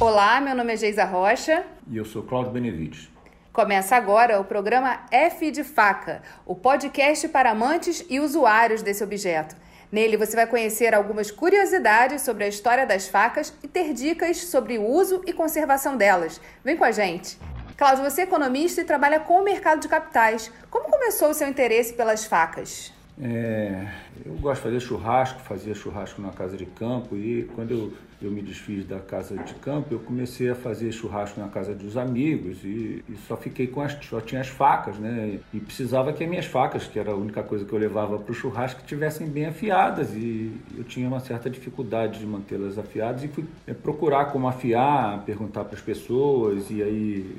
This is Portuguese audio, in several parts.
Olá, meu nome é Geisa Rocha. E eu sou Cláudio Benevides. Começa agora o programa F de Faca, o podcast para amantes e usuários desse objeto. Nele você vai conhecer algumas curiosidades sobre a história das facas e ter dicas sobre o uso e conservação delas. Vem com a gente! Cláudio, você é economista e trabalha com o mercado de capitais. Como começou o seu interesse pelas facas? É, eu gosto de fazer churrasco, fazia churrasco na casa de campo e quando eu, eu me desfiz da casa de campo, eu comecei a fazer churrasco na casa dos amigos e, e, só fiquei com as, só tinha as facas, né? E precisava que as minhas facas, que era a única coisa que eu levava para o churrasco, tivessem bem afiadas e eu tinha uma certa dificuldade de mantê-las afiadas e fui é, procurar como afiar, perguntar para as pessoas e aí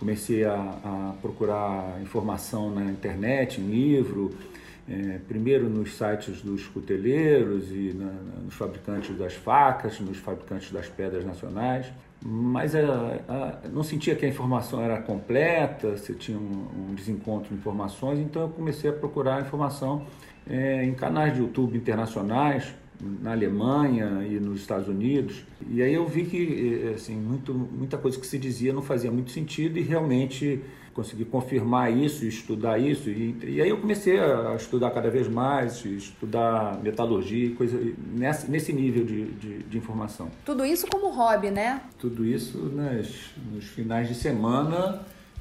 comecei a, a procurar informação na internet, em livro é, primeiro nos sites dos cuteleiros e na, nos fabricantes das facas, nos fabricantes das pedras nacionais, mas a, a, não sentia que a informação era completa, se tinha um, um, desencontro de informações, então eu comecei a procurar informação é, em canais de YouTube internacionais, na Alemanha e nos Estados Unidos. E aí eu vi que é, assim, muito, muita coisa que se dizia não fazia muito sentido e realmente consegui confirmar isso, estudar isso. E, e, aí eu comecei a estudar cada vez mais, estudar metalurgia, coisa nesse, nesse nível de, de, de informação. Tudo isso como hobby, né? Tudo isso nas, nos finais de semana,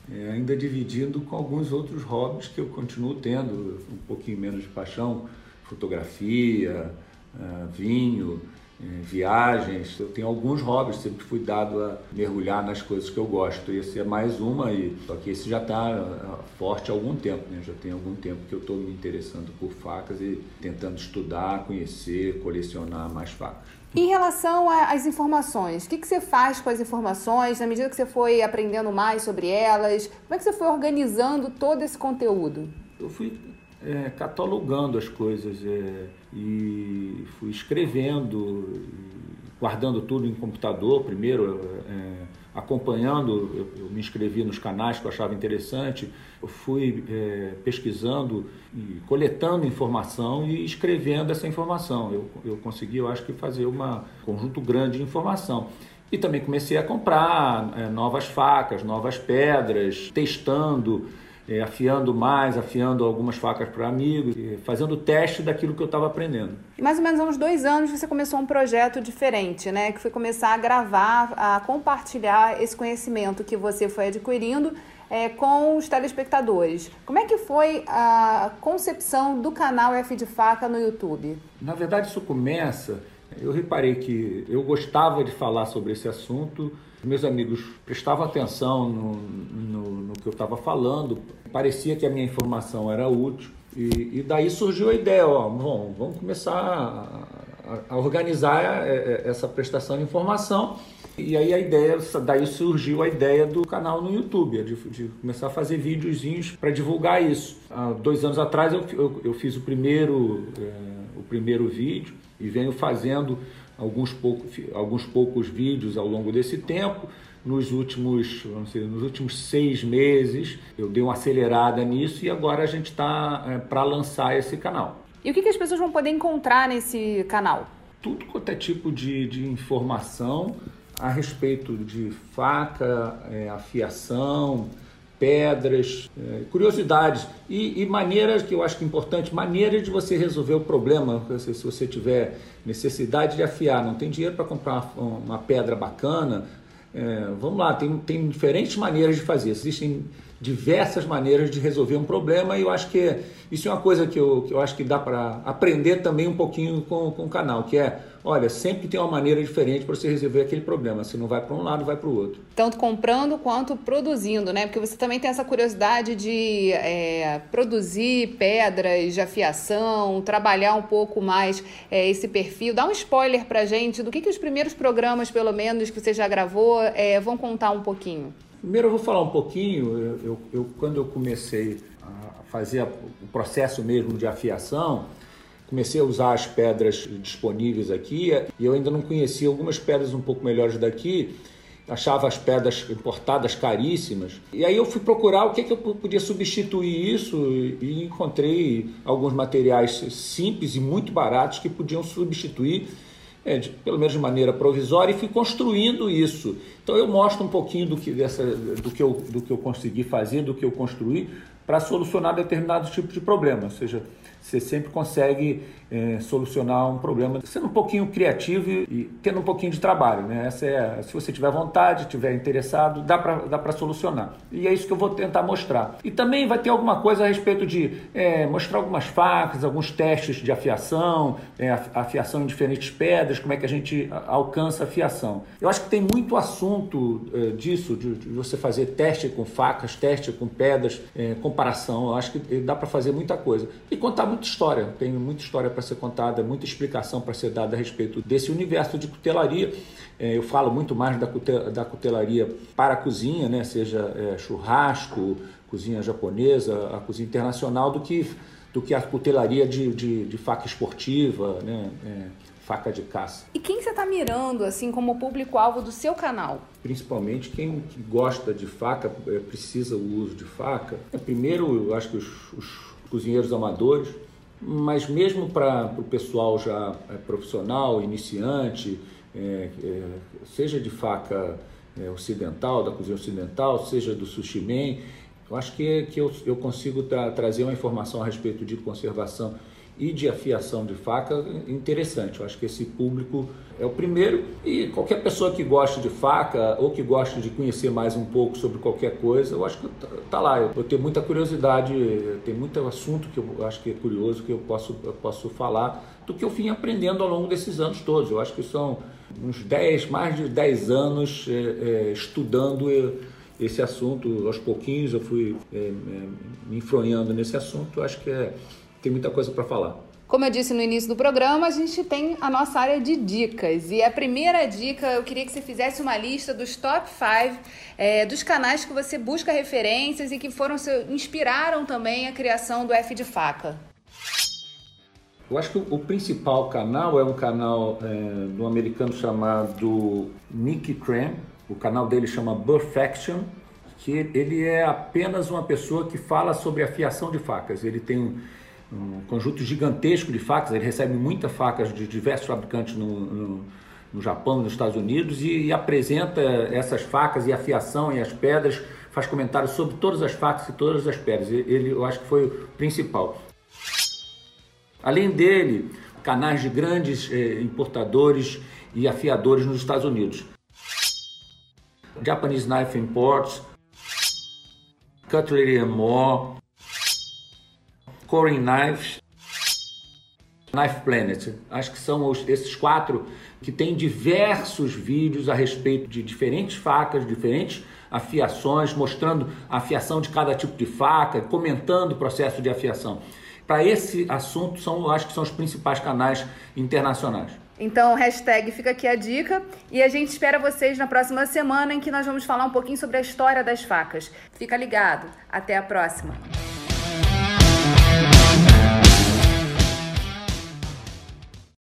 é, ainda dividindo com alguns outros hobbies que eu continuo tendo, um pouquinho menos de paixão, fotografia, uh, vinho, viagens. Eu tenho alguns hobbies, sempre fui dado a mergulhar nas coisas que eu gosto. Esse é mais uma, e só que esse já está ah, forte há algum tempo, né? Já tem algum tempo que eu estou me interessando por facas e tentando estudar, conhecer, colecionar mais facas. Em relação às informações, o que, que você faz com as informações na medida que você foi aprendendo mais sobre elas? Como é que você foi organizando todo esse conteúdo? Eu fui é, catalogando as coisas é, e fui escrevendo, guardando tudo em computador primeiro, é, acompanhando, eu, eu, me inscrevi nos canais que eu achava interessante, eu fui é, pesquisando e coletando informação e escrevendo essa informação. Eu, eu consegui, eu acho que, fazer um conjunto grande de informação. E também comecei a comprar é, novas facas, novas pedras, testando é, afiando mais, afiando algumas facas para amigos, fazendo teste daquilo que eu estava aprendendo. E mais ou menos há uns dois anos você começou um projeto diferente, né? Que foi começar a gravar, a compartilhar esse conhecimento que você foi adquirindo é, com os telespectadores. Como é que foi a concepção do canal F de Faca no YouTube? Na verdade, isso começa. Eu reparei que eu gostava de falar sobre esse assunto meus amigos prestavam atenção no, no, no que eu estava falando, parecia que a minha informação era útil. E, e daí surgiu a ideia, ó, bom, vamos começar a, a, organizar é, é, essa prestação de informação. E aí a ideia, daí surgiu a ideia do canal no YouTube, de, de começar a fazer videozinhos para divulgar isso. Há dois anos atrás eu, eu, eu fiz o primeiro, é, o primeiro vídeo e venho fazendo alguns, pouco, alguns poucos vídeos ao longo desse tempo. Nos últimos, vamos dizer, nos últimos seis meses eu dei uma acelerada nisso e agora a gente está é, para lançar esse canal. E o que, que as pessoas vão poder encontrar nesse canal? Tudo quanto é tipo de, de informação a respeito de faca, é, afiação, pedras, é, curiosidades e, e, maneiras que eu acho que é importante, maneiras de você resolver o problema. Se, você tiver necessidade de afiar, não tem dinheiro para comprar uma, uma, pedra bacana, é, vamos lá, tem, tem diferentes maneiras de fazer. Existem diversas maneiras de resolver um problema e eu acho que isso é uma coisa que eu, que eu acho que dá para aprender também um pouquinho com, com o canal, que é, olha, sempre tem uma maneira diferente para você resolver aquele problema. Se não vai para um lado, vai para o outro. Tanto comprando quanto produzindo, né? Porque você também tem essa curiosidade de é, produzir pedras de afiação, trabalhar um pouco mais é, esse perfil. Dá um spoiler para gente do que, que os primeiros programas, pelo menos, que você já gravou, é, vão contar um pouquinho. Primeiro eu vou falar um pouquinho, eu, eu, eu quando eu comecei a fazer o processo mesmo de afiação, comecei a usar as pedras disponíveis aqui e eu ainda não conhecia algumas pedras um pouco melhores daqui, achava as pedras importadas caríssimas. E aí eu fui procurar o que, que eu podia substituir isso e encontrei alguns materiais simples e muito baratos que podiam substituir é, de, pelo menos de maneira provisória, e fui construindo isso. Então eu mostro um pouquinho do que, dessa, do que, eu, do que eu consegui fazer, do que eu construí, para solucionar determinados tipos de problemas. Ou seja, você sempre consegue é, solucionar um problema sendo um pouquinho criativo e, e, tendo um pouquinho de trabalho. Né? Essa é, se você tiver vontade, tiver interessado, dá para dá solucionar. E é isso que eu vou tentar mostrar. E também vai ter alguma coisa a respeito de é, mostrar algumas facas, alguns testes de afiação, é, afiação em diferentes pedras, como é que a gente alcança a afiação. Eu acho que tem muito assunto é, disso, de, de, você fazer teste com facas, teste com pedras, é, comparação. Eu acho que dá para fazer muita coisa. E contar muita história. Tem muita história para ser contada, muita explicação para ser dada a respeito desse universo de cutelaria. É, eu falo muito mais da, cutelaria para a cozinha, né? seja é, churrasco, cozinha japonesa, a cozinha internacional, do que, do que a cutelaria de, de, de faca esportiva, né? É, faca de caça. E quem você está mirando assim como público-alvo do seu canal? Principalmente quem gosta de faca, é, precisa o uso de faca. Primeiro, eu acho que os, os cozinheiros amadores, mas mesmo para o pessoal já é, profissional, iniciante, é, é, seja de faca é, ocidental, da cozinha ocidental, seja do sushi man, eu acho que, que eu, eu consigo tra trazer uma informação a respeito de conservação e de afiação de faca interessante. Eu acho que esse público é o primeiro e qualquer pessoa que goste de faca ou que goste de conhecer mais um pouco sobre qualquer coisa, eu acho que tá, tá lá. Eu tenho muita curiosidade, tem muito assunto que eu acho que é curioso que eu posso, eu posso falar do que eu vim aprendendo ao longo desses anos todos. Eu acho que são uns 10, mais de 10 anos é, é, estudando esse assunto. Aos pouquinhos eu fui é, é me enfronhando nesse assunto. Eu acho que é tem muita coisa para falar. Como eu disse no início do programa, a gente tem a nossa área de dicas. E a primeira dica, eu queria que você fizesse uma lista dos top 5 é, dos canais que você busca referências e que foram inspiraram também a criação do F de Faca. Eu acho que o principal canal é um canal é, do americano chamado Nick Cram. O canal dele chama Perfection, que ele é apenas uma pessoa que fala sobre afiação de facas. Ele tem um conjunto gigantesco de facas, ele recebe muitas facas de diversos fabricantes no, no, no Japão nos Estados Unidos e, e, apresenta essas facas e a fiação e as pedras, faz comentários sobre todas as facas e todas as pedras. Ele, eu acho que foi o principal. Além dele, canais de grandes eh, importadores e afiadores nos Estados Unidos. Japanese Knife Imports, Cutlery More, Coring Knives, Knife Planet. Acho que são os, esses quatro que têm diversos vídeos a respeito de diferentes facas, diferentes afiações, mostrando a afiação de cada tipo de faca, comentando o processo de afiação. Para esse assunto, são, acho que são os principais canais internacionais. Então, hashtag fica aqui a dica e a gente espera vocês na próxima semana em que nós vamos falar um pouquinho sobre a história das facas. Fica ligado. Até a próxima.